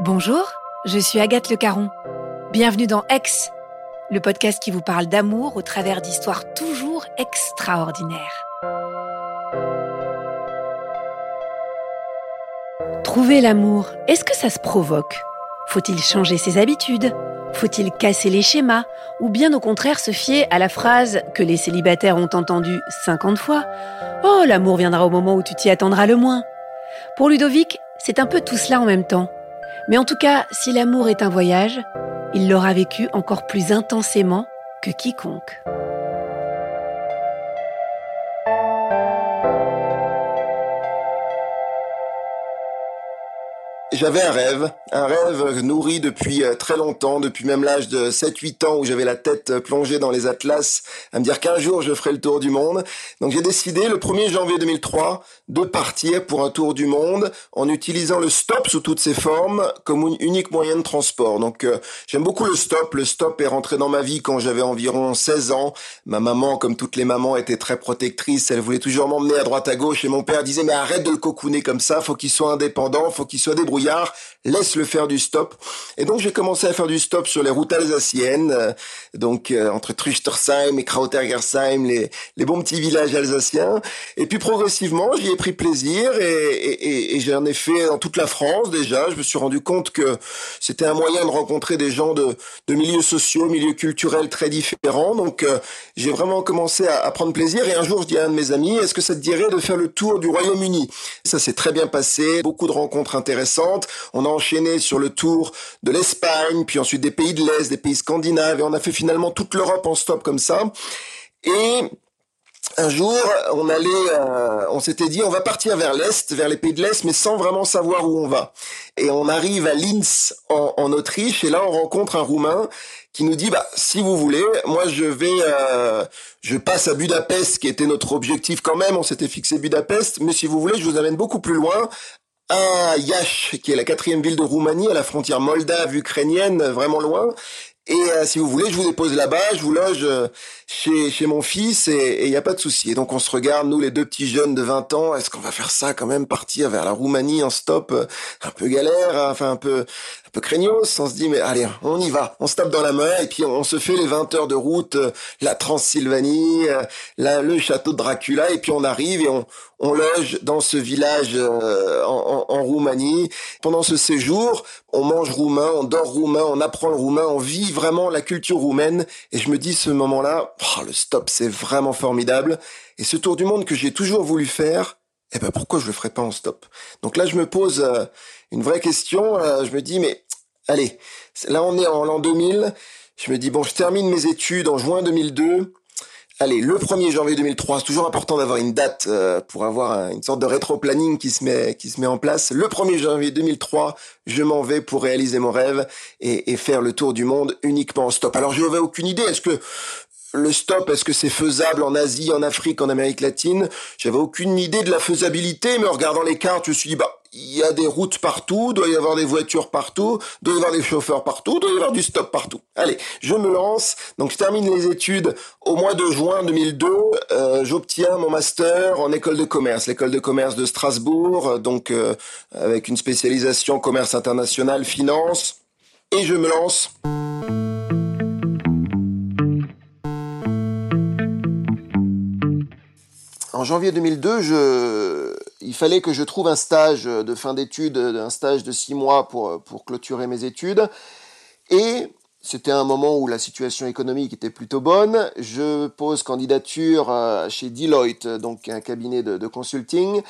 Bonjour, je suis Agathe Le Caron. Bienvenue dans Ex, le podcast qui vous parle d'amour au travers d'histoires toujours extraordinaires. Trouver l'amour, est-ce que ça se provoque? Faut-il changer ses habitudes? Faut-il casser les schémas? Ou bien au contraire se fier à la phrase que les célibataires ont entendue 50 fois? Oh, l'amour viendra au moment où tu t'y attendras le moins Pour Ludovic, c'est un peu tout cela en même temps. Mais en tout cas, si l'amour est un voyage, il l'aura vécu encore plus intensément que quiconque. J'avais un rêve, un rêve nourri depuis euh, très longtemps, depuis même l'âge de 7-8 ans où j'avais la tête euh, plongée dans les atlas, à me dire qu'un jour je ferai le tour du monde. Donc j'ai décidé le 1er janvier 2003 de partir pour un tour du monde en utilisant le stop sous toutes ses formes comme un unique moyen de transport. Donc euh, j'aime beaucoup le stop. Le stop est rentré dans ma vie quand j'avais environ 16 ans. Ma maman, comme toutes les mamans, était très protectrice. Elle voulait toujours m'emmener à droite à gauche et mon père disait mais arrête de le cocooner comme ça, faut qu'il soit indépendant, faut qu'il soit débrouillard laisse-le faire du stop. Et donc j'ai commencé à faire du stop sur les routes alsaciennes, euh, donc euh, entre Truchtersheim et Krautergersheim, les, les bons petits villages alsaciens. Et puis progressivement, j'y ai pris plaisir et, et, et, j'en ai fait dans toute la France déjà. Je me suis rendu compte que c'était un moyen de rencontrer des gens de, de milieux sociaux, milieux culturels très différents. Donc euh, j'ai vraiment commencé à, à, prendre plaisir. Et un jour, je dis à un de mes amis, est-ce que ça te dirait de faire le tour du Royaume-Uni? Ça s'est très bien passé, beaucoup de rencontres intéressantes. On a enchaîné sur le tour de l'Espagne, puis ensuite des pays de l'Est, des pays scandinaves, et on a fait finalement toute l'Europe en stop comme ça. Et un jour, on allait, euh, on s'était dit, on va partir vers l'est, vers les pays de l'est, mais sans vraiment savoir où on va. Et on arrive à Linz, en, Autriche, et là, on rencontre un Roumain qui nous dit, bah, si vous voulez, moi, je vais, euh, je passe à Budapest, qui était notre objectif quand même. On s'était fixé Budapest, mais si vous voulez, je vous amène beaucoup plus loin, à Yash, qui est la quatrième ville de Roumanie, à la frontière moldave-ukrainienne, vraiment loin. Et euh, si vous voulez, je vous dépose là-bas, je vous loge euh, chez, chez mon fils et il n'y a pas de souci. Et donc on se regarde, nous les deux petits jeunes de 20 ans, est-ce qu'on va faire ça quand même, partir vers la Roumanie en stop, euh, un peu galère, hein, enfin un peu peu craignos, on se dit mais allez, on y va, on se tape dans la main et puis on, se fait les 20 heures de route, euh, la Transylvanie, euh, le château de Dracula et puis on arrive et on, on loge dans ce village euh, en, Roumanie. Pendant ce séjour, on mange roumain, on dort roumain, on apprend le roumain, on vit vraiment la culture roumaine. Et je me dis ce moment-là, oh, le stop c'est vraiment formidable. Et ce tour du monde que j'ai toujours voulu faire, eh ben pourquoi je le ferais pas en stop? Donc là je me pose une vraie question. Euh, je me dis, mais allez, là on est en l'an 2000. Je me dis, bon, je termine mes études en juin 2002. Allez, le 1er janvier 2003, c'est toujours important d'avoir une date euh, pour avoir une sorte de rétro-planning qui se met qui se met en place. Le 1er janvier 2003, je m'en vais pour réaliser mon rêve et, et, faire le tour du monde uniquement en stop. Alors je n'avais aucune idée. Est-ce que le stop, est-ce que c'est faisable en Asie, en Afrique, en Amérique latine? J'avais aucune idée de la faisabilité, mais en regardant les cartes, je me suis dit, bah, il y a des routes partout, doit y avoir des voitures partout, doit y avoir des chauffeurs partout, doit y avoir du stop partout. Allez, je me lance. Donc je termine les études au mois de juin 2002. Euh, J'obtiens mon master en école de commerce, l'école de commerce de Strasbourg, donc euh, avec une spécialisation commerce international, finance. Et je me lance. En janvier 2002, je, il fallait que je trouve un stage de fin d'études, un stage de six mois pour, clôturer mes études. Et c'était un moment où la situation économique était plutôt bonne. Je pose candidature euh, chez Deloitte, donc un cabinet de consulting.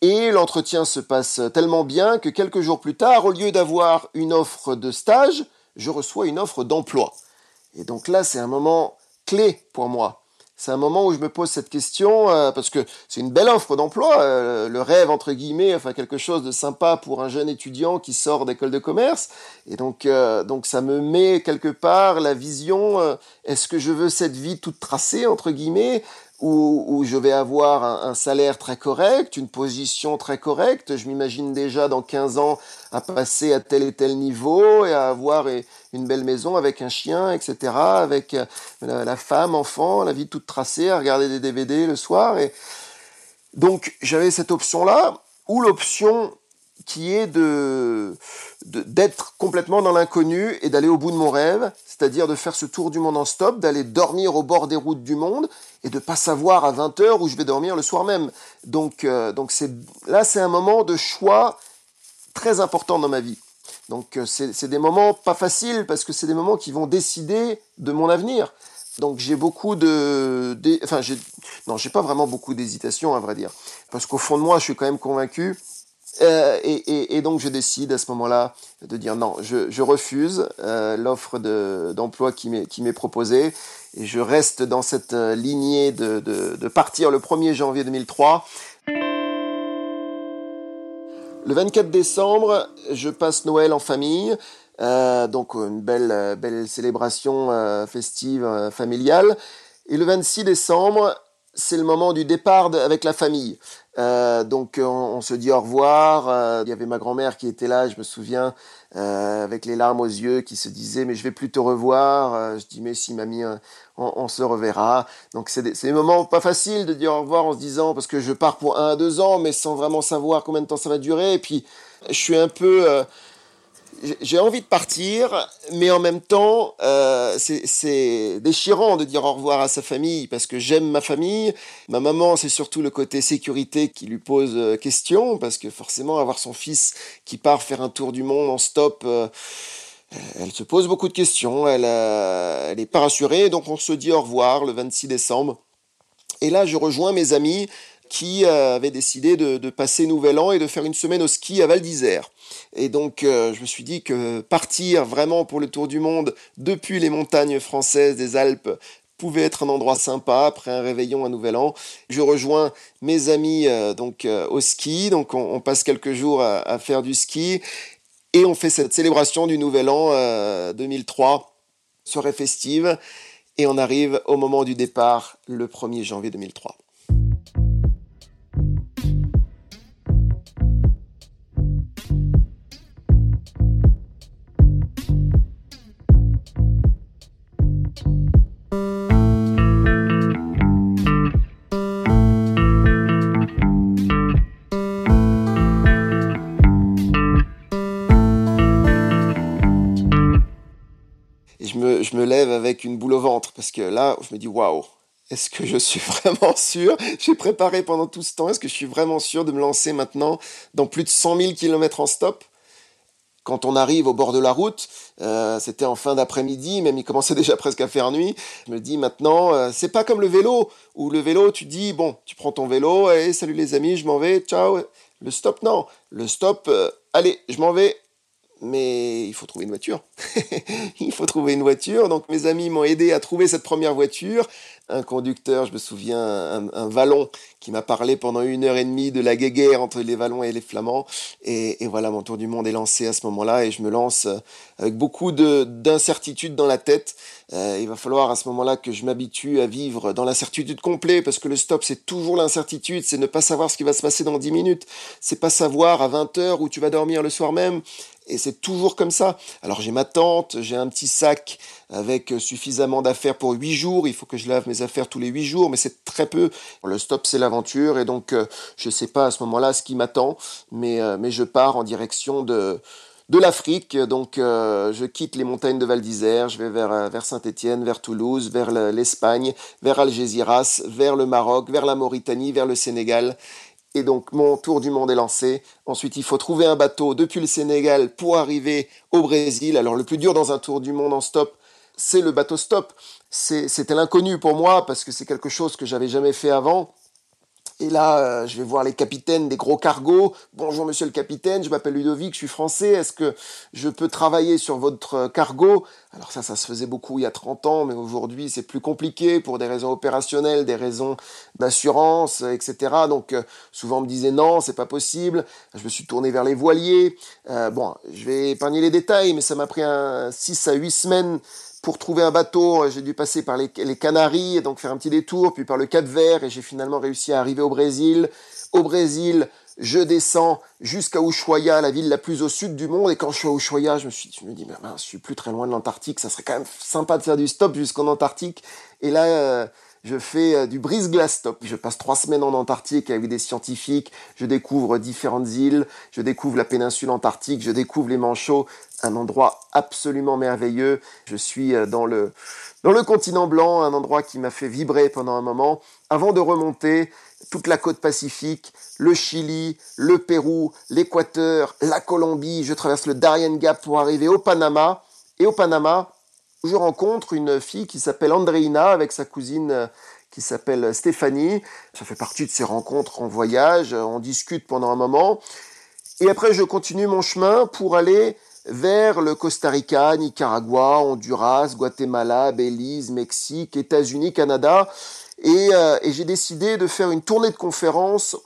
Et l'entretien se passe tellement bien que quelques jours plus tard, au lieu d'avoir une offre de stage, je reçois une offre d'emploi. Et donc là, c'est un moment clé pour moi c'est un moment où je me pose cette question euh, parce que c'est une belle offre d'emploi, euh, le rêve entre guillemets, enfin quelque chose de sympa pour un jeune étudiant qui sort d'école de commerce. Et donc, euh, donc ça me met quelque part la vision. Est-ce que je veux cette vie toute tracée entre guillemets où, je vais avoir un, salaire très correct, une position très correcte. Je m'imagine déjà dans 15 ans à passer à tel et tel niveau et à avoir une belle maison avec un chien, etc., avec euh, la, femme, enfant, la vie toute tracée, à regarder des DVD le soir. Et donc j'avais cette option-là, ou l'option qui est de d'être complètement dans l'inconnu et d'aller au bout de mon rêve, c'est-à-dire de faire ce tour du monde en stop, d'aller dormir au bord des routes du monde et de pas savoir à 20 heures où je vais dormir le soir même. Donc, euh, donc c'est là, c'est un moment de choix très important dans ma vie. Donc, euh, c'est des moments pas faciles parce que c'est des moments qui vont décider de mon avenir. Donc, j'ai beaucoup de, enfin, j'ai, non, j'ai pas vraiment beaucoup d'hésitation à vrai dire, parce qu'au fond de moi, je suis quand même convaincu euh, et, donc je décide à ce moment-là de dire non, je, refuse euh, l'offre d'emploi qui m'est proposée et je reste dans cette euh, lignée de, partir le 1er janvier 2003. Le 24 décembre, je passe Noël en famille, donc une belle, belle célébration festive familiale. Et le 26 décembre, c'est le moment du départ avec la famille. Euh, donc on, se dit au revoir. Euh, il y avait ma grand-mère qui était là, je me souviens, euh, avec les larmes aux yeux, qui se disait mais je vais plus te revoir. je dis mais si mamie, on, se reverra. Donc c'est des, des, moments pas faciles de dire au revoir en se disant parce que je pars pour un à deux ans, mais sans vraiment savoir combien de temps ça va durer. Et puis je suis un peu j'ai envie de partir, mais en même temps, euh, c'est déchirant de dire au revoir à sa famille parce que j'aime ma famille. Ma maman, c'est surtout le côté sécurité qui lui pose euh, question parce que forcément, avoir son fils qui part faire un tour du monde en stop, euh, elle se pose beaucoup de questions. Elle, n'est pas rassurée, donc on se dit au revoir le 26 décembre. Et là, je rejoins mes amis qui avaient décidé de, passer Nouvel An et de faire une semaine au ski à Val d'Isère. Et donc, euh, je me suis dit que partir vraiment pour le tour du monde depuis les montagnes françaises des Alpes pouvait être un endroit sympa après un réveillon, un nouvel an. Je rejoins mes amis euh, donc euh, au ski, donc on, passe quelques jours à, faire du ski et on fait cette célébration du nouvel an 2003, soirée festive, et on arrive au moment du départ le 1er janvier 2003. Là, je me dis waouh, est-ce que je suis vraiment sûr? J'ai préparé pendant tout ce temps, est-ce que je suis vraiment sûr de me lancer maintenant dans plus de 100 000 km en stop? Quand on arrive au bord de la route, euh, c'était en fin d'après-midi, même il commençait déjà presque à faire nuit. Je me dis maintenant, euh, c'est pas comme le vélo, où le vélo, tu dis, bon, tu prends ton vélo, et salut les amis, je m'en vais, ciao. Le stop, non. Le stop, euh, allez, je m'en vais, mais il faut trouver une voiture. il faut trouver une voiture. Donc mes amis m'ont aidé à trouver cette première voiture un conducteur, je me souviens, un, vallon qui m'a parlé pendant une heure et demie de la guéguerre entre les Vallons et les Flamands. Et, voilà, mon tour du monde est lancé à ce moment-là et je me lance euh, avec beaucoup d'incertitude dans la tête. Euh, il va falloir à ce moment-là que je m'habitue à vivre dans l'incertitude complète parce que le stop, c'est toujours l'incertitude, c'est ne pas savoir ce qui va se passer dans 10 minutes, c'est pas savoir à 20 heures où tu vas dormir le soir même. Et c'est toujours comme ça. Alors j'ai ma tente, j'ai un petit sac avec suffisamment d'affaires pour 8 jours. Il faut que je lave mes affaires tous les 8 jours, mais c'est très peu. Le stop, c'est l'aventure. Et donc, euh, je ne sais pas à ce moment-là ce qui m'attend, mais, euh, mais je pars en direction de, de l'Afrique. Donc, euh, je quitte les montagnes de Val d'Isère, je vais vers, vers Saint-Étienne, vers Toulouse, vers l'Espagne, vers Algésiras, vers le Maroc, vers la Mauritanie, vers le Sénégal. Et donc mon tour du monde est lancé. Ensuite, il faut trouver un bateau depuis le Sénégal pour arriver au Brésil. Alors le plus dur dans un tour du monde en stop, c'est le bateau stop. C'était l'inconnu pour moi parce que c'est quelque chose que j'avais jamais fait avant. Et là, euh, je vais voir les capitaines des gros cargos. Bonjour monsieur le capitaine, je m'appelle Ludovic, je suis français. Est-ce que je peux travailler sur votre cargo? Alors ça, ça se faisait beaucoup il y a 30 ans, mais aujourd'hui c'est plus compliqué pour des raisons opérationnelles, des raisons d'assurance, etc. Donc euh, souvent on me disait non, c'est pas possible. Je me suis tourné vers les voiliers. Euh, bon, je vais épargner les détails, mais ça m'a pris un 6 à 8 semaines pour trouver un bateau, euh, j'ai dû passer par les, Canaries et donc faire un petit détour, puis par le Cap Vert et j'ai finalement réussi à arriver au Brésil. Au Brésil, je descends jusqu'à Ushuaia, la ville la plus au sud du monde. Et quand je suis à Ushuaia, je me suis, je me dis, mais je suis plus très loin de l'Antarctique. Ça serait quand même sympa de faire du stop jusqu'en Antarctique. Et là, euh, je fais euh, du brise-glace stop. Je passe trois semaines en Antarctique avec des scientifiques. Je découvre différentes îles. Je découvre la péninsule antarctique. Je découvre les manchots. Un endroit absolument merveilleux. Je suis euh, dans le, dans le continent blanc, un endroit qui m'a fait vibrer pendant un moment. Avant de remonter toute la côte pacifique, le Chili, le Pérou, l'Équateur, la Colombie. Je traverse le Darien Gap pour arriver au Panama. Et au Panama, je rencontre une fille qui s'appelle Andreina avec sa cousine euh, qui s'appelle Stéphanie. Ça fait partie de ces rencontres en voyage, on discute pendant un moment. Et après, je continue mon chemin pour aller vers le Costa Rica, Nicaragua, Honduras, Guatemala, Belize, Mexique, États-Unis, Canada. Et, euh, j'ai décidé de faire une tournée de conférences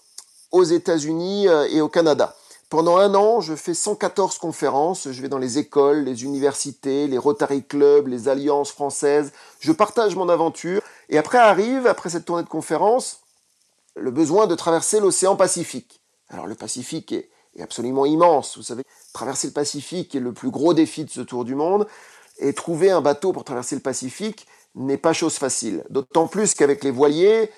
aux États-Unis euh, et au Canada. Pendant un an, je fais 114 conférences, je vais dans les écoles, les universités, les Rotary Clubs, les alliances françaises, je partage mon aventure, et après arrive, après cette tournée de conférences, le besoin de traverser l'océan Pacifique. Alors le Pacifique est, absolument immense, vous savez, traverser le Pacifique est le plus gros défi de ce tour du monde, et trouver un bateau pour traverser le Pacifique n'est pas chose facile. D'autant plus qu'avec les voiliers,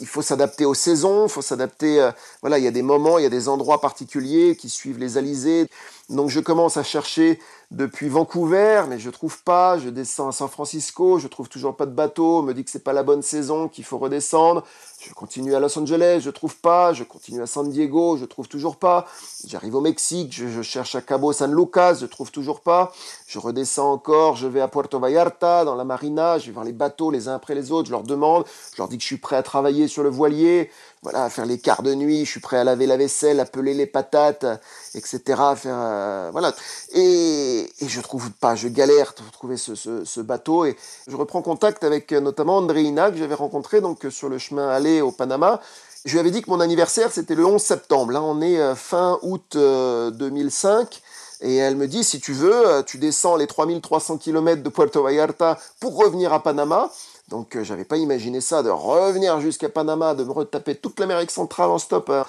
il faut s'adapter aux saisons, il faut s'adapter. Euh, voilà, il y a des moments, il y a des endroits particuliers qui suivent les alizés. Donc je commence à chercher depuis Vancouver, mais je trouve pas. Je descends à San Francisco, je trouve toujours pas de bateau. On me dit que c'est pas la bonne saison, qu'il faut redescendre. Je continue à Los Angeles, je trouve pas. Je continue à San Diego, je trouve toujours pas. J'arrive au Mexique, je, cherche à Cabo San Lucas, je trouve toujours pas. Je redescends encore, je vais à Puerto Vallarta, dans la marina, je vais voir les bateaux les uns après les autres, je leur demande, je leur dis que je suis prêt à travailler sur le voilier, voilà, faire les quarts de nuit, je suis prêt à laver la vaisselle, à peler les patates, etc. faire, euh, voilà. Et, je trouve pas, je galère pour trouver ce, ce, bateau. Et je reprends contact avec euh, notamment Andreina, que j'avais rencontré donc sur le chemin aller au Panama. Je lui avais dit que mon anniversaire, c'était le 11 septembre. Là, on est euh, fin août 2005. Et elle me dit, si tu veux, tu descends les 3300 km de Puerto Vallarta pour revenir à Panama. Donc euh, j'avais pas imaginé ça, de revenir jusqu'à Panama, de me retaper toute l'Amérique centrale en stop. Hein.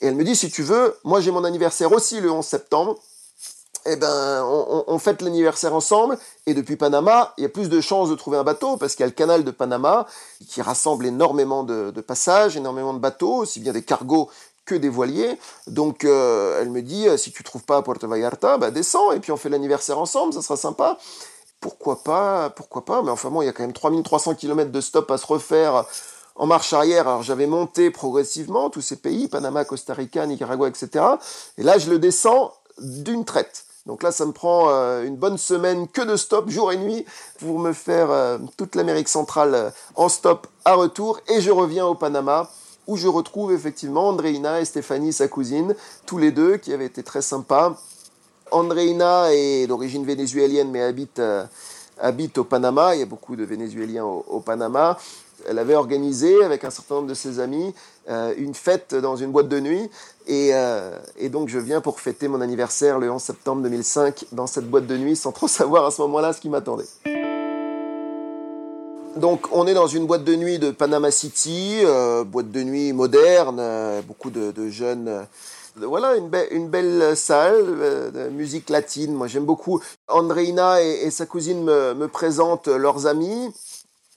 Et elle me dit, si tu veux, moi j'ai mon anniversaire aussi le 11 septembre. Eh ben, on, fête l'anniversaire ensemble. Et depuis Panama, il y a plus de chances de trouver un bateau parce qu'il y a le canal de Panama qui rassemble énormément de, passages, énormément de bateaux, aussi bien des cargos que des voiliers. Donc euh, elle me dit, si tu trouves pas Puerto Vallarta, bah descends et puis on fait l'anniversaire ensemble, ça sera sympa pourquoi pas, pourquoi pas, mais enfin bon, il y a quand même 3300 km de stop à se refaire en marche arrière. Alors j'avais monté progressivement tous ces pays, Panama, Costa Rica, Nicaragua, etc. Et là, je le descends d'une traite. Donc là, ça me prend euh, une bonne semaine que de stop, jour et nuit, pour me faire euh, toute l'Amérique centrale euh, en stop à retour. Et je reviens au Panama, où je retrouve effectivement Andreina et Stéphanie, sa cousine, tous les deux, qui avaient été très sympas Andreina est d'origine vénézuélienne mais habite, euh, habite au Panama. Il y a beaucoup de Vénézuéliens au, Panama. Elle avait organisé avec un certain nombre de ses amis euh, une fête dans une boîte de nuit. Et, euh, et, donc je viens pour fêter mon anniversaire le 11 septembre 2005 dans cette boîte de nuit sans trop savoir à ce moment-là ce qui m'attendait. Donc on est dans une boîte de nuit de Panama City, boîte de nuit moderne, beaucoup de, de jeunes voilà, une, belle salle euh, de musique latine. Moi, j'aime beaucoup. Andreina et, sa cousine me, présentent leurs amis.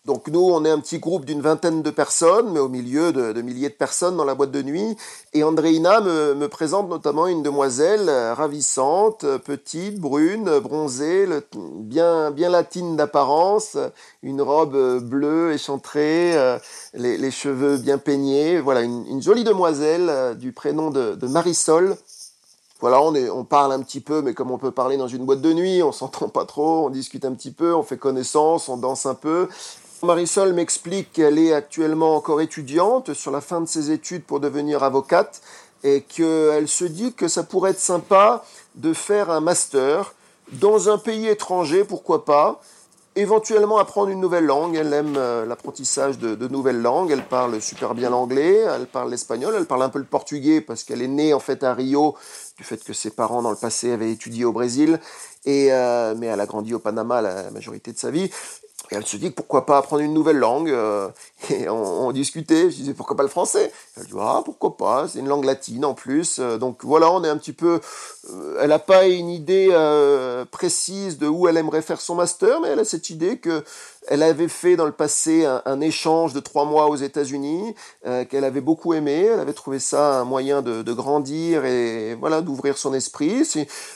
Donc nous, on est un petit groupe d'une vingtaine de personnes, mais au milieu de, milliers de personnes dans la boîte de nuit. Et Andreina me, présente notamment une demoiselle euh, ravissante, petite, brune, bronzée, bien, latine d'apparence, une robe euh, bleue échantrée, euh, les, cheveux bien peignés. Voilà, une, jolie demoiselle du prénom de, Marisol. Voilà, on, on parle un petit peu, mais comme on peut parler dans une boîte de nuit, on s'entend pas trop, on discute un petit peu, on fait connaissance, on danse un peu. Marisol m'explique qu'elle est actuellement encore étudiante sur la fin de ses études pour devenir avocate et qu'elle se dit que ça pourrait être sympa de faire un master dans un pays étranger, pourquoi pas, éventuellement apprendre une nouvelle langue. Elle aime euh, l'apprentissage de, nouvelles langues. Elle parle super bien l'anglais, elle parle l'espagnol, elle parle un peu le portugais parce qu'elle est née en fait à Rio du fait que ses parents dans le passé avaient étudié au Brésil. Euh, mais elle a grandi au Panama la majorité de sa vie. Et elle se dit pourquoi pas apprendre une nouvelle langue. Euh, et on, discutait, je disais pourquoi pas le français? Elle dit ah pourquoi pas, c'est une langue latine en plus. Euh, donc voilà, on est un petit peu. Euh, elle n'a pas une idée précise de où elle aimerait faire son master, mais elle a cette idée que elle avait fait dans le passé un, échange de trois mois aux États-Unis euh, qu'elle avait beaucoup aimé. Elle avait trouvé ça un moyen de, grandir et voilà d'ouvrir son esprit.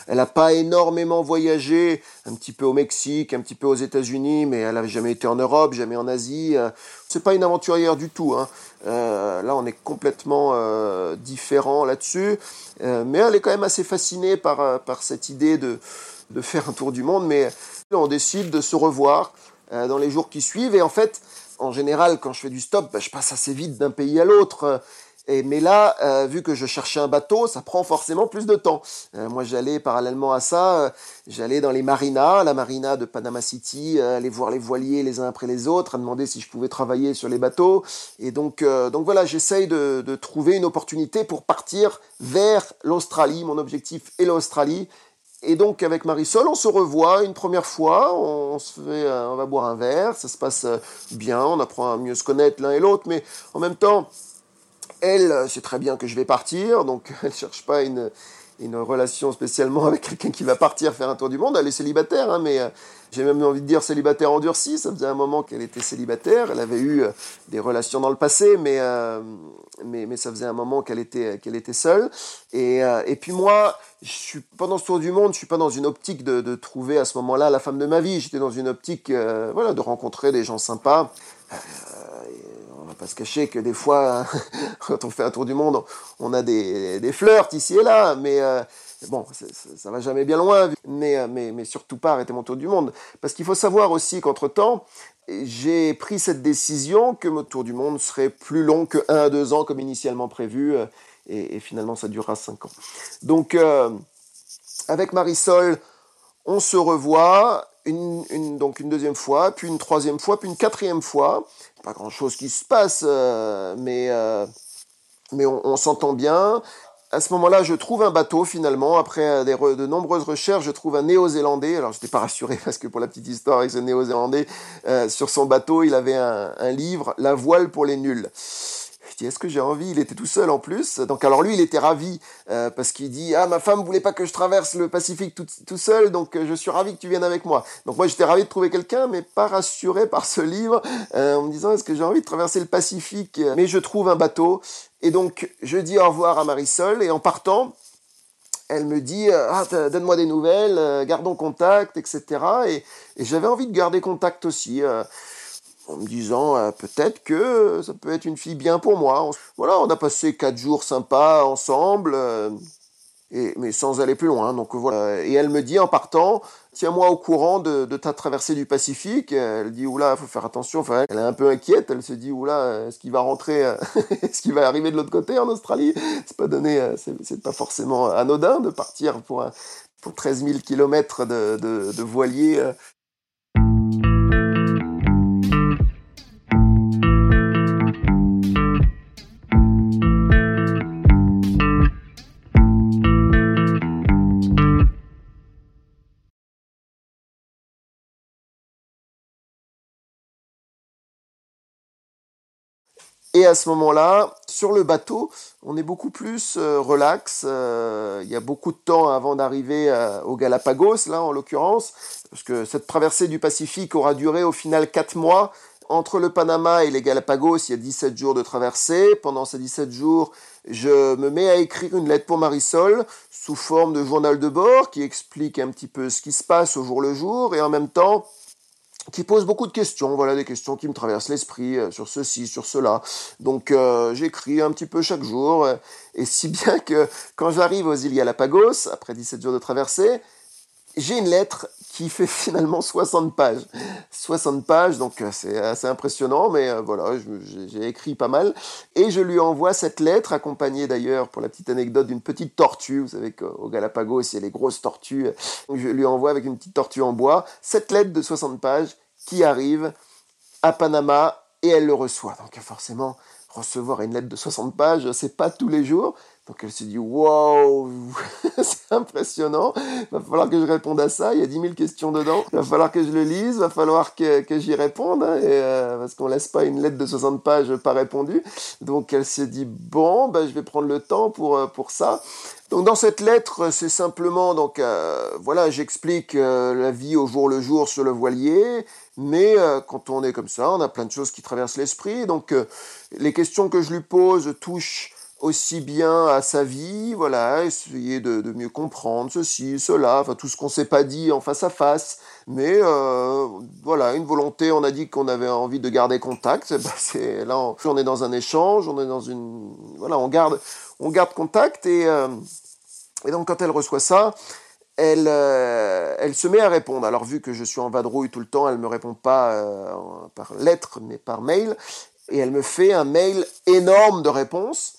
Elle n'a pas énormément voyagé, un petit peu au Mexique, un petit peu aux États-Unis, mais elle n'avait jamais été en Europe, jamais en Asie. Euh, c'est pas une aventurière du tout. Hein. Euh, là, on est complètement différent là-dessus, mais elle est quand même assez fascinée par, par cette idée de, de faire un tour du monde. Mais on décide de se revoir euh, dans les jours qui suivent. Et en fait, en général, quand je fais du stop, bah, je passe assez vite d'un pays à l'autre. Et, mais là, euh, vu que je cherchais un bateau, ça prend forcément plus de temps. Euh, moi, j'allais parallèlement à ça, j'allais dans les marinas, la marina de Panama City, aller voir les voiliers les uns après les autres, à demander si je pouvais travailler sur les bateaux. Et donc, donc voilà, j'essaye de, de trouver une opportunité pour partir vers l'Australie. Mon objectif est l'Australie. Et donc avec Marisol, on se revoit une première fois, on, se fait, on va boire un verre, ça se passe euh, bien, on apprend à mieux se connaître l'un et l'autre, mais en même temps, elle sait très bien que je vais partir, donc elle ne cherche pas une, relation spécialement avec quelqu'un qui va partir faire un tour du monde. Elle est célibataire, hein, mais euh, j'ai même envie de dire célibataire endurci. Ça faisait un moment qu'elle était célibataire. Elle avait eu euh, des relations dans le passé, mais, euh, mais, mais, ça faisait un moment qu'elle était, qu'elle était seule. Et, et puis moi, je suis pendant ce tour du monde, je suis pas dans une optique de, de trouver à ce moment-là la femme de ma vie. J'étais dans une optique voilà, de rencontrer des gens sympas on va pas se cacher que des fois, quand on fait un tour du monde, on a des, des flirts ici et là, mais euh, bon, ça, va jamais bien loin, mais, euh, mais, surtout pas arrêter mon tour du monde. Parce qu'il faut savoir aussi qu'entre-temps, j'ai pris cette décision que mon tour du monde serait plus long que 1 à 2 ans comme initialement prévu, euh, et, finalement ça durera 5 ans. Donc, avec Marisol, on se revoit, une, donc une deuxième fois, puis une troisième fois, puis une quatrième fois. Pas grand chose qui se passe, euh, euh, mais on, s'entend bien. À ce moment-là, je trouve un bateau finalement. Après de nombreuses recherches, je trouve un néo-zélandais. Alors, je n'étais pas rassuré parce que pour la petite histoire avec ce néo-zélandais, euh, sur son bateau, il avait un livre, La voile pour les nuls. Je dis, est-ce que j'ai envie Il était tout seul en plus? Donc, alors lui, il était ravi euh, parce qu'il dit, ah, ma femme voulait pas que je traverse le Pacifique tout, seul, donc euh, je suis ravi que tu viennes avec moi. Donc moi, j'étais ravi de trouver quelqu'un, mais pas rassuré par ce livre, euh, en me disant, est-ce que j'ai envie de traverser le Pacifique Mais je trouve un bateau? Et donc, je dis au revoir à Marisol, et en partant, elle me dit ah, donne-moi des nouvelles, gardons contact, etc. Et, et j'avais envie de garder contact aussi en me disant euh, peut-être que ça peut être une fille bien pour moi. Voilà, on a passé quatre jours sympas ensemble, euh, et, mais sans aller plus loin. Donc voilà. Et elle me dit en partant, tiens-moi au courant de, ta traversée du Pacifique. Elle dit oula, faut faire attention. Enfin, elle est un peu inquiète. Elle se dit oula, est-ce qu'il va rentrer, est-ce qu'il va arriver de l'autre côté en Australie? C'est pas donné, euh, c'est pas forcément anodin de partir pour pour 13 000 km de, de, de voilier Et à ce moment-là, sur le bateau, on est beaucoup plus euh, relax. Euh, il y a beaucoup de temps avant d'arriver euh, au Galapagos, là en l'occurrence, parce que cette traversée du Pacifique aura duré au final 4 mois. Entre le Panama et les Galapagos, il y a 17 jours de traversée. Pendant ces 17 jours, je me mets à écrire une lettre pour Marisol sous forme de journal de bord qui explique un petit peu ce qui se passe au jour le jour et en même temps qui pose beaucoup de questions, voilà des questions qui me traversent l'esprit euh, sur ceci, sur cela. Donc euh, j'écris un petit peu chaque jour, et si bien que quand j'arrive aux îles Galapagos, après 17 jours de traversée, j'ai une lettre qui fait finalement 60 pages. 60 pages, donc euh, c'est assez impressionnant, mais euh, voilà, j'ai écrit pas mal. Et je lui envoie cette lettre, accompagnée d'ailleurs, pour la petite anecdote, d'une petite tortue. Vous savez qu'au Galapagos, il y a les grosses tortues. Je lui envoie avec une petite tortue en bois cette lettre de 60 pages qui arrive à Panama et elle le reçoit. Donc forcément, recevoir une lettre de 60 pages, c'est pas tous les jours. Donc elle se dit Wow, c'est impressionnant, va falloir que je réponde à ça, il y a 10 000 questions dedans, il va falloir que je le lise, va falloir que, que j'y réponde, hein, et, euh, parce qu'on laisse pas une lettre de 60 pages pas répondue. Donc elle se dit Bon, ben, je vais prendre le temps pour, euh, pour ça. Donc dans cette lettre, c'est simplement, donc euh, voilà, j'explique la vie au jour le jour sur le voilier, mais quand on est comme ça, on a plein de choses qui traversent l'esprit. Donc les questions que je lui pose touchent aussi bien à sa vie, voilà, essayer de, mieux comprendre ceci, cela, enfin tout ce qu'on s'est pas dit en face à face, mais euh, voilà, une volonté, on a dit qu'on avait envie de garder contact, bah là on, est dans un échange, on est dans une, voilà, on garde, on garde contact et, euh, donc quand elle reçoit ça, elle, euh, elle se met à répondre. Alors vu que je suis en vadrouille tout le temps, elle me répond pas par lettre, mais par mail, et elle me fait un mail énorme de réponses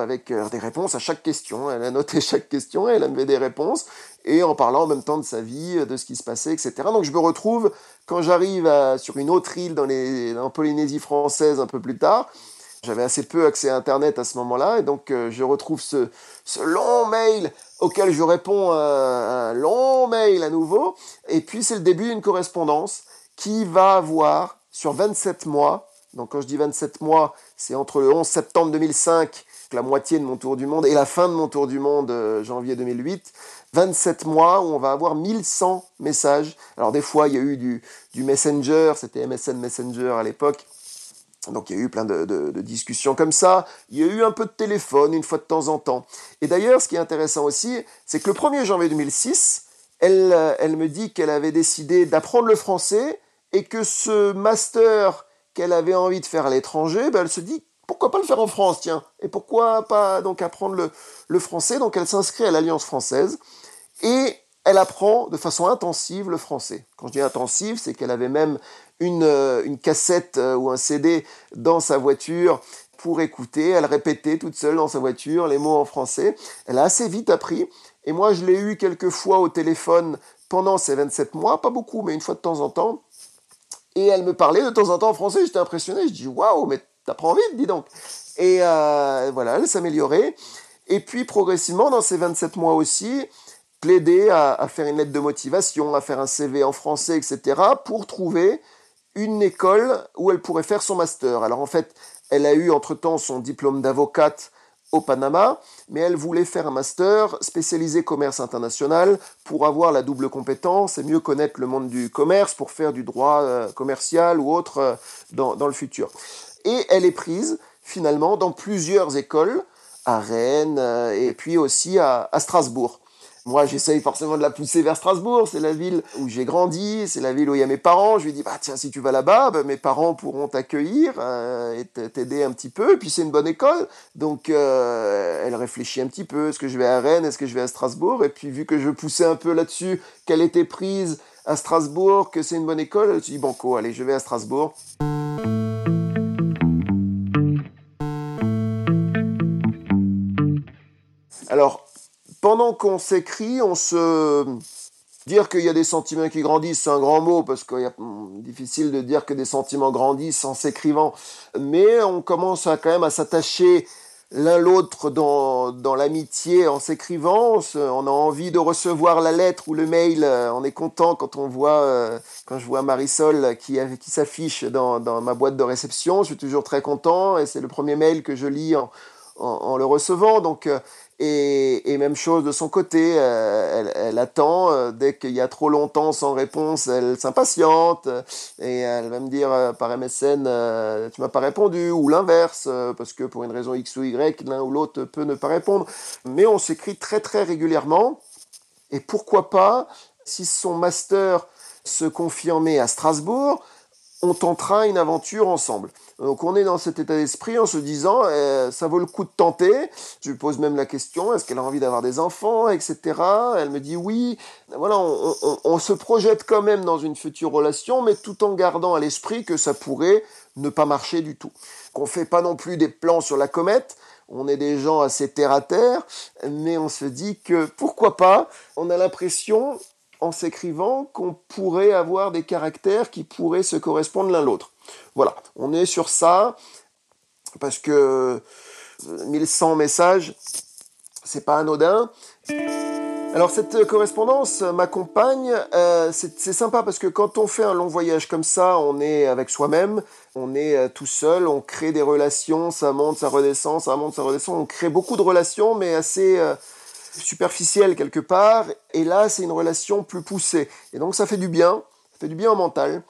avec euh, des réponses à chaque question. Elle a noté chaque question, elle a mis des réponses, et en parlant en même temps de sa vie, de ce qui se passait, etc. Donc je me retrouve, quand j'arrive sur une autre île dans, les, en Polynésie française un peu plus tard, j'avais assez peu accès à Internet à ce moment-là, et donc euh, je retrouve ce, ce, long mail auquel je réponds un long mail à nouveau, et puis c'est le début d'une correspondance qui va avoir sur 27 mois, donc quand je dis 27 mois, c'est entre le 11 septembre 2005 la moitié de mon tour du monde et la fin de mon tour du monde, euh, janvier 2008, 27 mois où on va avoir 1100 messages. Alors des fois, il y a eu du, du Messenger, c'était MSN Messenger à l'époque. Donc il y a eu plein de, de, discussions comme ça. Il y a eu un peu de téléphone une fois de temps en temps. Et d'ailleurs, ce qui est intéressant aussi, c'est que le 1er janvier 2006, elle, euh, elle me dit qu'elle avait décidé d'apprendre le français et que ce master qu'elle avait envie de faire à l'étranger, ben elle se dit pourquoi pas le faire en France, tiens? Et pourquoi pas donc apprendre le, français? Donc elle s'inscrit à l'Alliance française et elle apprend de façon intensive le français. Quand je dis intensive, c'est qu'elle avait même une, euh, une cassette euh, ou un CD dans sa voiture pour écouter. Elle répétait toute seule dans sa voiture les mots en français. Elle a assez vite appris. Et moi, je l'ai eu quelques fois au téléphone pendant ces 27 mois, pas beaucoup, mais une fois de temps en temps. Et elle me parlait de temps en temps en français. J'étais impressionné. Je dis waouh, mais T'apprends vite, dis donc. Et euh, voilà, elle s'améliorait. Et puis progressivement, dans ces 27 mois aussi, plaider à, faire une lettre de motivation, à faire un CV en français, etc., pour trouver une école où elle pourrait faire son master. Alors en fait, elle a eu entre-temps son diplôme d'avocate au Panama, mais elle voulait faire un master spécialisé commerce international pour avoir la double compétence et mieux connaître le monde du commerce pour faire du droit euh, commercial ou autre euh, dans, dans le futur et elle est prise finalement dans plusieurs écoles, à Rennes euh, et puis aussi à, Strasbourg. Moi, j'essaye forcément de la pousser vers Strasbourg. C'est la ville où j'ai grandi, c'est la ville où il y a mes parents. Je lui dis, bah tiens, si tu vas là-bas, bah, mes parents pourront t'accueillir euh, et t'aider un petit peu. Et puis c'est une bonne école, donc euh, elle réfléchit un petit peu. Est-ce que je vais à Rennes, est-ce que je vais à Strasbourg? Et puis vu que je poussais un peu là-dessus, qu'elle était prise à Strasbourg, que c'est une bonne école, elle se dit, banco, allez, je vais à Strasbourg. Pendant qu'on s'écrit, on se... Dire qu'il y a des sentiments qui grandissent, c'est un grand mot, parce qu'il est hmm, difficile de dire que des sentiments grandissent en s'écrivant. Mais on commence à, quand même à s'attacher l'un l'autre dans, dans l'amitié en s'écrivant. On, a envie de recevoir la lettre ou le mail. On est content quand on voit, euh, quand je vois Marisol qui, qui s'affiche dans, dans ma boîte de réception. Je suis toujours très content et c'est le premier mail que je lis en, en, le recevant. Donc, euh, et, même chose de son côté, euh, elle, attend, euh, dès qu'il y a trop longtemps sans réponse, elle s'impatiente et elle va me dire par MSN, tu m'as pas répondu, ou l'inverse, parce que pour une raison X ou Y, l'un ou l'autre peut ne pas répondre. Mais on s'écrit très très régulièrement, et pourquoi pas, si son master se confirmait à Strasbourg, on tentera une aventure ensemble. Donc on est dans cet état d'esprit en se disant eh, ça vaut le coup de tenter. Je lui pose même la question est-ce qu'elle a envie d'avoir des enfants, etc. Elle me dit oui. Voilà, on, se projette quand même dans une future relation, mais tout en gardant à l'esprit que ça pourrait ne pas marcher du tout. Qu'on fait pas non plus des plans sur la comète. On est des gens assez terre à terre, mais on se dit que pourquoi pas. On a l'impression en s'écrivant qu'on pourrait avoir des caractères qui pourraient se correspondre l'un l'autre. Voilà, on est sur ça parce que 1100 messages, c'est pas anodin. Alors cette correspondance m'accompagne, euh, c'est sympa parce que quand on fait un long voyage comme ça, on est avec soi-même, on est euh, tout seul, on crée des relations, ça monte, ça redescend, ça monte, ça redescend, on crée beaucoup de relations mais assez euh, superficielles quelque part, et là c'est une relation plus poussée. Et donc ça fait du bien, ça fait du bien au mental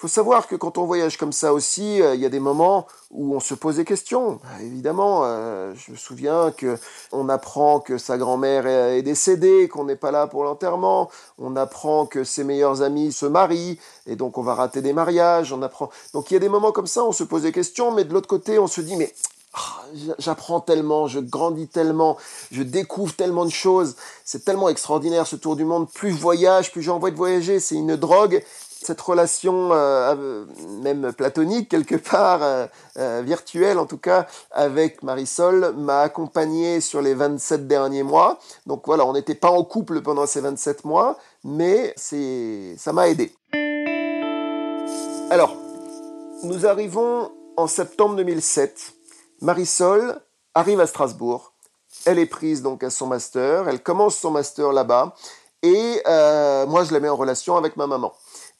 faut savoir que quand on voyage comme ça aussi, euh, il y a des moments où on se pose des questions. Bah, évidemment, euh, je me souviens que on apprend que sa grand-mère est, décédée, qu'on n'est pas là pour l'enterrement. On apprend que ses meilleurs amis se marient et donc on va rater des mariages. On apprend. Donc il y a des moments comme ça, on se pose des questions, mais de l'autre côté, on se dit mais ah, j'apprends tellement, je grandis tellement, je découvre tellement de choses. C'est tellement extraordinaire ce tour du monde. Plus je voyage, plus j'ai envie de voyager. C'est une drogue cette relation euh, même platonique quelque part, euh, euh, virtuelle en tout cas, avec Marisol m'a accompagné sur les 27 derniers mois. Donc voilà, on n'était pas en couple pendant ces 27 mois, mais c'est ça m'a aidé. Alors, nous arrivons en septembre 2007. Marisol arrive à Strasbourg. Elle est prise donc à son master. Elle commence son master là-bas. Et moi, je la mets en relation avec ma maman.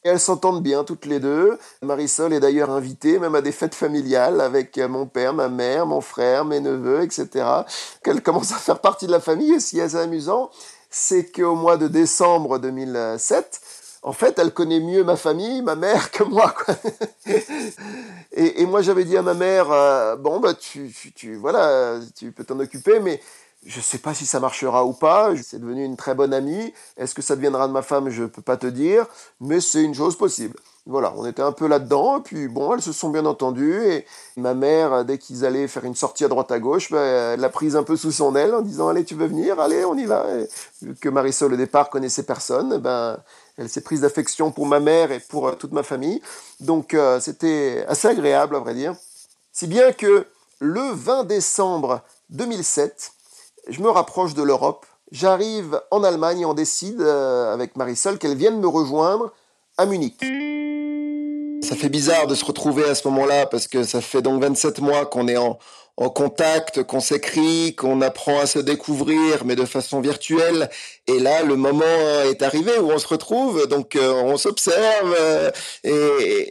Elles s'entendent bien toutes les deux. Marisol est d'ailleurs invitée même à des fêtes familiales avec mon père, ma mère, mon frère, mes neveux, etc. Qu'elle commence à faire partie de la famille. Et ce qui est assez amusant, c'est qu'au mois de décembre 2007, en fait, elle connaît mieux ma famille, ma mère, que moi. Et, moi, j'avais dit à ma mère, euh, bon, bah, tu, tu, voilà, tu peux t'en occuper, mais je ne sais pas si ça marchera ou pas. C'est devenu une très bonne amie. Est-ce que ça deviendra de ma femme? Je ne peux pas te dire, mais c'est une chose possible. Voilà, on était un peu là-dedans, et puis bon, elles se sont bien entendues, et ma mère, dès qu'ils allaient faire une sortie à droite à gauche, ben, elle l'a prise un peu sous son aile en disant Allez, tu veux venir? Allez, on y va. vu que Marisol, au départ, connaissait personne, ben, elle s'est prise d'affection pour ma mère et pour euh, toute ma famille. Donc, euh, c'était assez agréable, à vrai dire. Si bien que le 20 décembre 2007, je me rapproche de l'Europe. J'arrive en Allemagne et on décide euh, avec Marisol qu'elle vienne me rejoindre à Munich. Ça fait bizarre de se retrouver à ce moment-là parce que ça fait donc 27 mois qu'on est en, en contact, qu'on s'écrit, qu'on apprend à se découvrir, mais de façon virtuelle. Et là, le moment est arrivé où on se retrouve, donc euh, on s'observe, euh,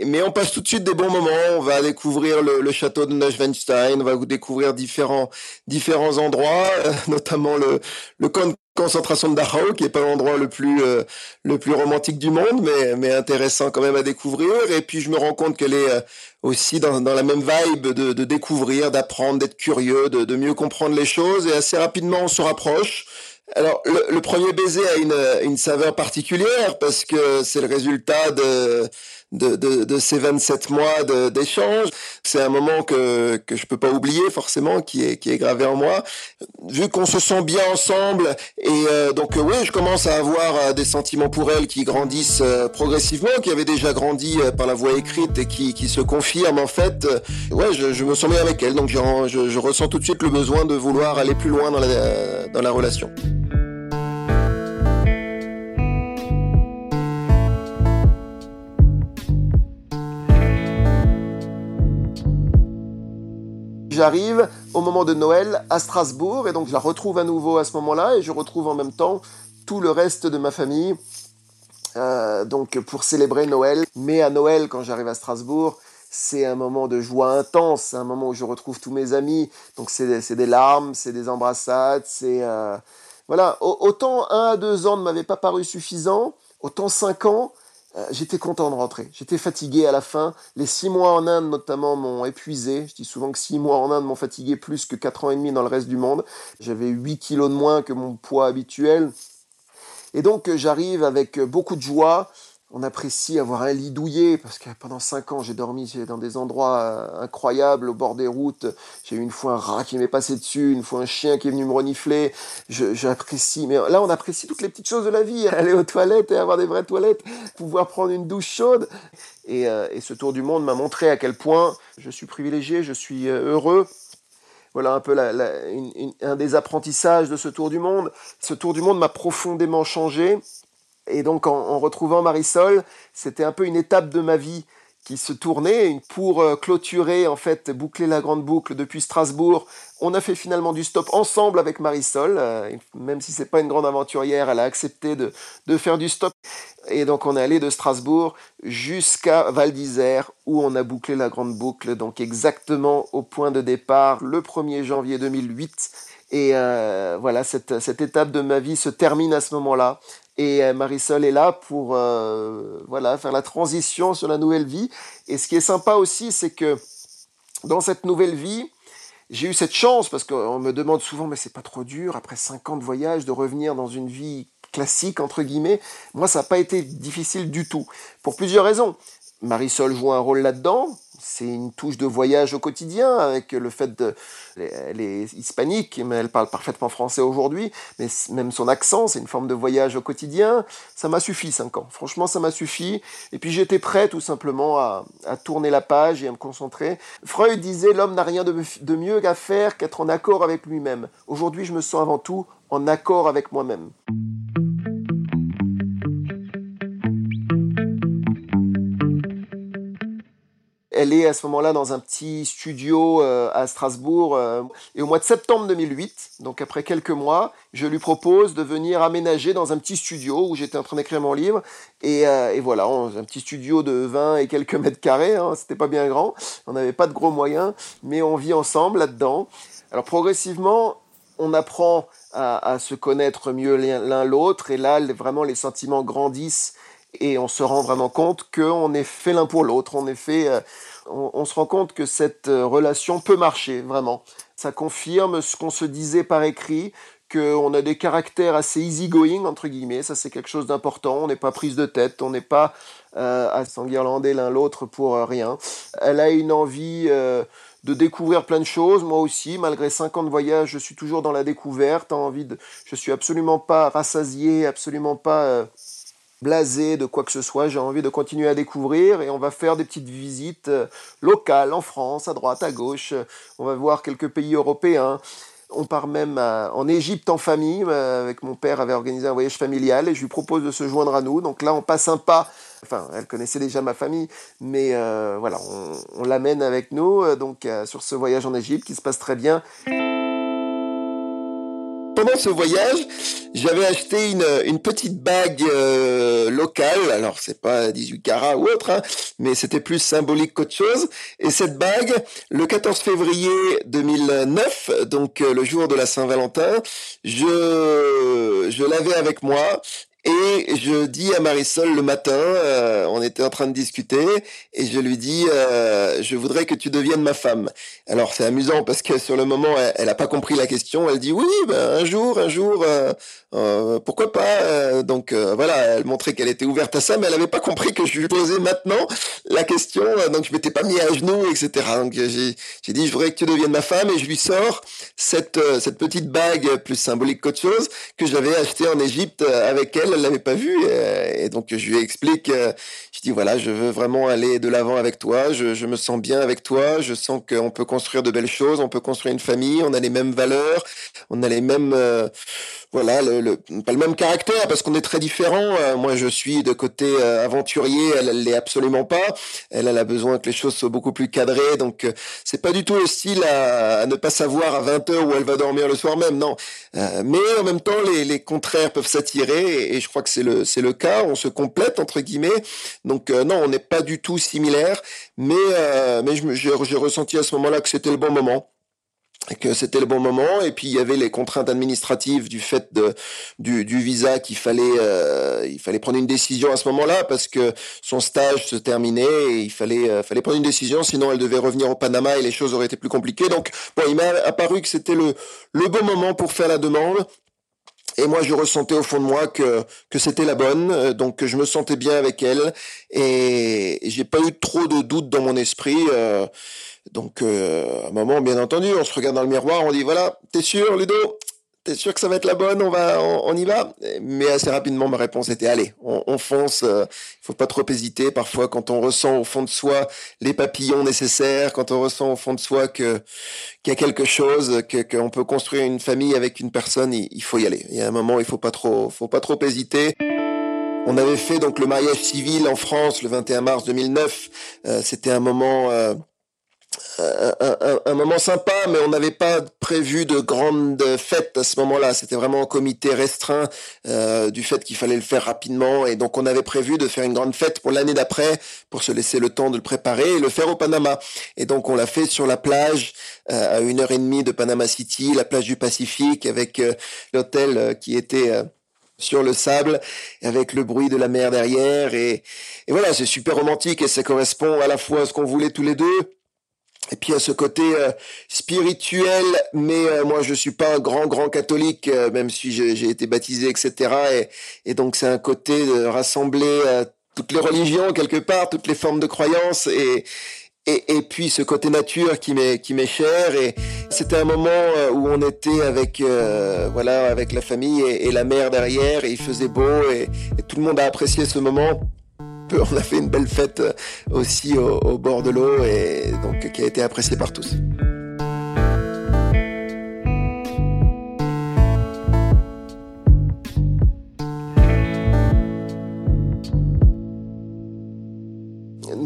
mais on passe tout de suite des bons moments. On va découvrir le, château de Neuschwanstein, on va découvrir différents différents endroits, euh, notamment le le camp concentration de Dachau, qui est pas l'endroit le plus euh, le plus romantique du monde, mais mais intéressant quand même à découvrir. Et puis je me rends compte qu'elle est euh, aussi dans, dans la même vibe de, de découvrir, d'apprendre, d'être curieux, de, de mieux comprendre les choses. Et assez rapidement, on se rapproche. Alors, le, le, premier baiser a une, une saveur particulière parce que c'est le résultat de, de, de, de ces 27 mois d'échange. C'est un moment que, que je peux pas oublier forcément, qui est, qui est gravé en moi. Vu qu'on se sent bien ensemble, et euh, donc euh, oui, je commence à avoir euh, des sentiments pour elle qui grandissent progressivement, qui avaient déjà grandi par la voie écrite et qui, qui se confirment en fait. ouais, je, je me sens bien avec elle, donc je, je, ressens tout de suite le besoin de vouloir aller plus loin dans la, dans la relation. J'arrive au moment de Noël à Strasbourg et donc je la retrouve à nouveau à ce moment-là et je retrouve en même temps tout le reste de ma famille euh, donc pour célébrer Noël. Mais à Noël, quand j'arrive à Strasbourg, c'est un moment de joie intense, c'est un moment où je retrouve tous mes amis. Donc c'est des larmes, c'est des embrassades, c'est euh, voilà. Autant un à deux ans ne m'avait pas paru suffisant, autant cinq ans euh, j'étais content de rentrer. J'étais fatigué à la fin. Les six mois en Inde, notamment, m'ont épuisé. Je dis souvent que six mois en Inde m'ont fatigué plus que quatre ans et demi dans le reste du monde. J'avais 8 kilos de moins que mon poids habituel. Et donc, euh, j'arrive avec beaucoup de joie, on apprécie avoir un lit douillet parce que pendant cinq ans j'ai dormi dans des endroits euh, incroyables au bord des routes. J'ai eu une fois un rat qui m'est passé dessus, une fois un chien qui est venu me renifler. J'apprécie, mais là on apprécie toutes les petites choses de la vie. Aller aux toilettes et avoir des vraies toilettes, pouvoir prendre une douche chaude. Et, euh, ce tour du monde m'a montré à quel point je suis privilégié, je suis euh, heureux voilà un peu un des apprentissages de ce tour du monde. Ce tour du monde m'a profondément changé. Et donc en, retrouvant Marisol, c'était un peu une étape de ma vie qui se tournait pour euh, clôturer, en fait, boucler la grande boucle depuis Strasbourg. On a fait finalement du stop ensemble avec Marisol, euh, même si c'est pas une grande aventurière, elle a accepté de, faire du stop. Et donc on est allé de Strasbourg jusqu'à Val d'Isère où on a bouclé la grande boucle, donc exactement au point de départ le 1er janvier 2008. Et euh, voilà, cette étape de ma vie se termine à ce moment-là. Et euh, Marisol est là pour euh, voilà, faire la transition sur la nouvelle vie. Et ce qui est sympa aussi, c'est que dans cette nouvelle vie, j'ai eu cette chance, parce qu'on me demande souvent, mais c'est pas trop dur, après 5 ans de voyage, de revenir dans une vie classique, entre guillemets. Moi, ça n'a pas été difficile du tout, pour plusieurs raisons. Marisol joue un rôle là-dedans, c'est une touche de voyage au quotidien avec le fait de elle est hispanique mais elle parle parfaitement français aujourd'hui mais même son accent c'est une forme de voyage au quotidien. Ça m'a suffi cinq ans. Franchement ça m'a suffi. Et puis j'étais prêt tout simplement à, tourner la page et à me concentrer. Freud disait l'homme n'a rien de, de mieux qu'à faire qu'être en accord avec lui-même. Aujourd'hui je me sens avant tout en accord avec moi-même elle est à ce moment-là dans un petit studio euh, à Strasbourg. Euh, et au mois de septembre 2008, donc après quelques mois, je lui propose de venir aménager dans un petit studio où j'étais en train d'écrire mon livre. Et, euh, voilà, un petit studio de 20 et quelques mètres carrés. Hein, C'était pas bien grand. On n'avait pas de gros moyens, mais on vit ensemble là-dedans. Alors progressivement, on apprend à, se connaître mieux l'un l'autre. Et là, vraiment, les sentiments grandissent et on se rend vraiment compte qu'on est fait l'un pour l'autre. On est fait, on, se rend compte que cette euh, relation peut marcher vraiment. Ça confirme ce qu'on se disait par écrit, qu'on a des caractères assez easygoing entre guillemets. Ça c'est quelque chose d'important. On n'est pas prise de tête, on n'est pas euh, à s'enguirlander l'un l'autre pour rien. Elle a une envie de découvrir plein de choses. Moi aussi, malgré 5 ans de voyage, je suis toujours dans la découverte. Envie de, je suis absolument pas rassasié, absolument pas blasé de quoi que ce soit, j'ai envie de continuer à découvrir et on va faire des petites visites euh, locales en France, à droite, à gauche, on va voir quelques pays européens. On part même en Égypte en famille, euh, avec mon père avait organisé un voyage familial et je lui propose de se joindre à nous. Donc là, on passe un pas, enfin, elle connaissait déjà ma famille, mais euh, voilà, on, on l'amène avec nous donc sur ce voyage en Égypte qui se passe très bien pendant ce voyage, j'avais acheté une, petite bague euh, locale. Alors, c'est pas 18 carats ou autre, hein, mais c'était plus symbolique qu'autre chose. Et cette bague, le 14 février 2009, donc euh, le jour de la Saint-Valentin, je, je l'avais avec moi et je dis à Marisol le matin, euh, on était en train de discuter, et je lui dis, euh, je voudrais que tu deviennes ma femme. Alors c'est amusant parce que sur le moment, elle n'a pas compris la question. Elle dit oui, ben, un jour, un jour, euh, euh, pourquoi pas euh, Donc euh, voilà, elle montrait qu'elle était ouverte à ça, mais elle n'avait pas compris que je lui posais maintenant la question. donc je m'étais pas mis à genoux, etc. Donc j'ai dit, je voudrais que tu deviennes ma femme, et je lui sors cette cette petite bague plus symbolique qu'autre chose que j'avais achetée en Égypte avec elle. Elle l'avait pas vue, et, donc je lui explique. je dis voilà, je veux vraiment aller de l'avant avec toi. Je, je me sens bien avec toi. Je sens qu'on peut construire de belles choses. On peut construire une famille. On a les mêmes valeurs. On a les mêmes voilà, le, pas le même caractère parce qu'on est très différents. Euh, moi, je suis de côté euh, aventurier, elle, elle l'est absolument pas. Elle, elle a besoin que les choses soient beaucoup plus cadrées, donc euh, c'est pas du tout le style à, ne pas savoir à 20 heures où elle va dormir le soir même, non. mais en même temps, les, les contraires peuvent s'attirer et, je crois que c'est le c'est le cas. On se complète entre guillemets. Donc non, on n'est pas du tout similaires, mais mais j'ai ressenti à ce moment-là que c'était le bon moment que c'était le bon moment. Et puis il y avait les contraintes administratives du fait de du, du visa qu'il fallait euh, il fallait prendre une décision à ce moment-là parce que son stage se terminait et il fallait euh, fallait prendre une décision. Sinon elle devait revenir au Panama et les choses auraient été plus compliquées. Donc bon il m'a apparu que c'était le le bon moment pour faire la demande. Et moi, je ressentais au fond de moi que que c'était la bonne, euh, donc que je me sentais bien avec elle, et j'ai pas eu trop de doutes dans mon esprit. Euh, donc, euh, à un moment, bien entendu, on se regarde dans le miroir, on dit voilà, t'es sûr, Ludo? T'es sûr que ça va être la bonne? On va, on, y va? Mais assez rapidement, ma réponse était allez, on, on fonce. Il faut pas trop hésiter. Parfois, quand on ressent au fond de soi les papillons nécessaires, quand on ressent au fond de soi que qu'il y a quelque chose, que qu'on peut construire une famille avec une personne, il, faut y aller. Il y a un moment, il faut pas trop, faut pas trop hésiter. On avait fait donc le mariage civil en France le 21 mars 2009. Euh, C'était un moment euh, un, moment sympa, mais on n'avait pas prévu de grandes fêtes à ce moment-là. C'était vraiment un comité restreint euh, du fait qu'il fallait le faire rapidement, et donc on avait prévu de faire une grande fête pour l'année d'après, pour se laisser le temps de le préparer et le faire au Panama. Et donc on l'a fait sur la plage euh, à une heure et demie de Panama City, la plage du Pacifique, avec euh, l'hôtel qui était sur le sable, avec le bruit de la mer derrière. Et, et voilà, c'est super romantique et ça correspond à la fois à ce qu'on voulait tous les deux, et puis à ce côté euh, spirituel, mais euh, moi je suis pas un grand grand catholique, euh, même si j'ai été baptisé, etc. Et, et donc c'est un côté de rassembler toutes les religions quelque part, toutes les formes de croyances et et, et puis ce côté nature qui m'est qui m'est cher et c'était un moment où on était avec voilà avec la famille et, et, la mère derrière et il faisait beau et tout le monde a apprécié ce moment on a fait une belle fête euh, aussi au, bord de l'eau et donc qui a été appréciée par tous.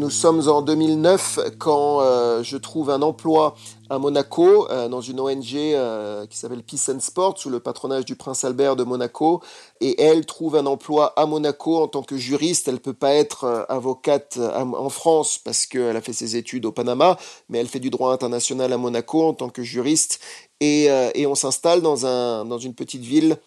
Nous sommes en 2009 quand euh, je trouve un emploi à Monaco, euh, dans une ONG euh, qui s'appelle Peace and Sport, sous le patronage du prince Albert de Monaco. Et elle trouve un emploi à Monaco en tant que juriste. Elle peut pas être avocate en France parce qu'elle a fait ses études au Panama, mais elle fait du droit international à Monaco en tant que juriste. Et, on s'installe dans une petite ville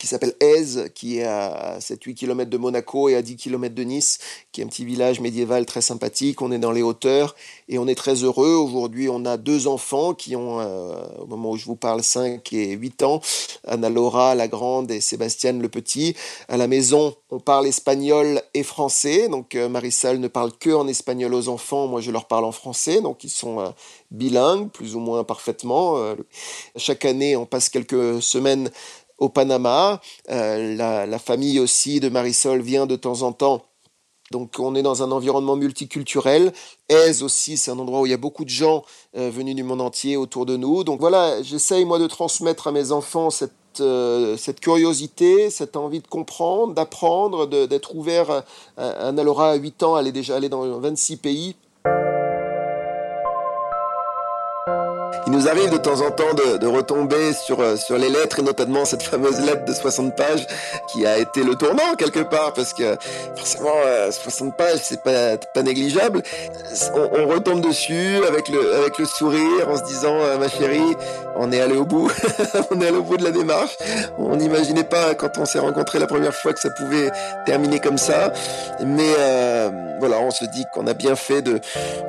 qui s'appelle Aise, qui est à 7-8 km de Monaco et à 10 km de Nice, qui est un petit village médiéval très sympathique. On est dans les hauteurs et on est très heureux. Aujourd'hui, on a deux enfants qui ont, euh, au moment où je vous parle, 5 et 8 ans. Anna-Laura, la grande, et Sébastien, le petit. À la maison, on parle espagnol et français. Donc, euh, Marisol ne parle que en espagnol aux enfants. Moi, je leur parle en français. Donc, ils sont euh, bilingues, plus ou moins parfaitement. chaque année, on passe quelques semaines au Panama. Euh, la, famille aussi de Marisol vient de temps en temps. Donc on est dans un environnement multiculturel. Aise aussi, c'est un endroit où il y a beaucoup de gens euh, venus du monde entier autour de nous. Donc voilà, j'essaye moi de transmettre à mes enfants cette, euh, curiosité, cette envie de comprendre, d'apprendre, d'être ouvert. Anna-Laura, à 8 ans, elle est déjà allée dans 26 pays. Arrive de temps en temps de, retomber sur, euh, sur les lettres et notamment cette fameuse lettre de 60 pages qui a été le tournant quelque part parce que forcément 60 euh, pages c'est pas, négligeable. On, retombe dessus avec le, avec le sourire en se disant euh, ma chérie on est allé au bout, on est allé au bout de la démarche. On n'imaginait pas quand on s'est rencontré la première fois que ça pouvait terminer comme ça. Mais voilà, on se dit qu'on a bien fait de,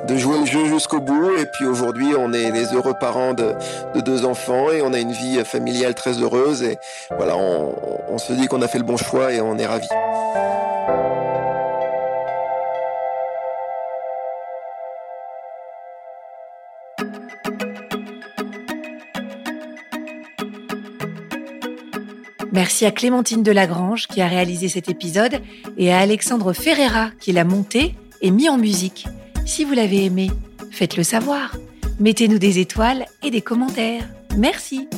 de jouer le jeu jusqu'au bout et puis aujourd'hui on est les heureux parents de, deux enfants et on a une vie familiale très heureuse et voilà, on, se dit qu'on a fait le bon choix et on est ravis. Merci à Clémentine Delagrange qui a réalisé cet épisode et à Alexandre Ferreira qui l'a monté et mis en musique. Si vous l'avez aimé, faites-le savoir. Mettez-nous des étoiles et des commentaires. Merci.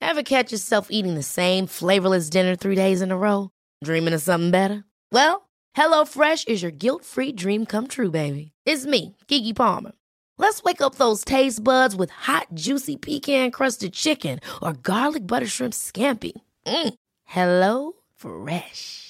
Ever catch yourself eating the same flavorless dinner three days in a row? Dreaming of something better? Well, HelloFresh is your guilt-free dream come true, baby. It's me, Kiki Palmer. Let's wake up those taste buds with hot, juicy pecan-crusted chicken or garlic butter shrimp scampi. Mm. Hello Fresh.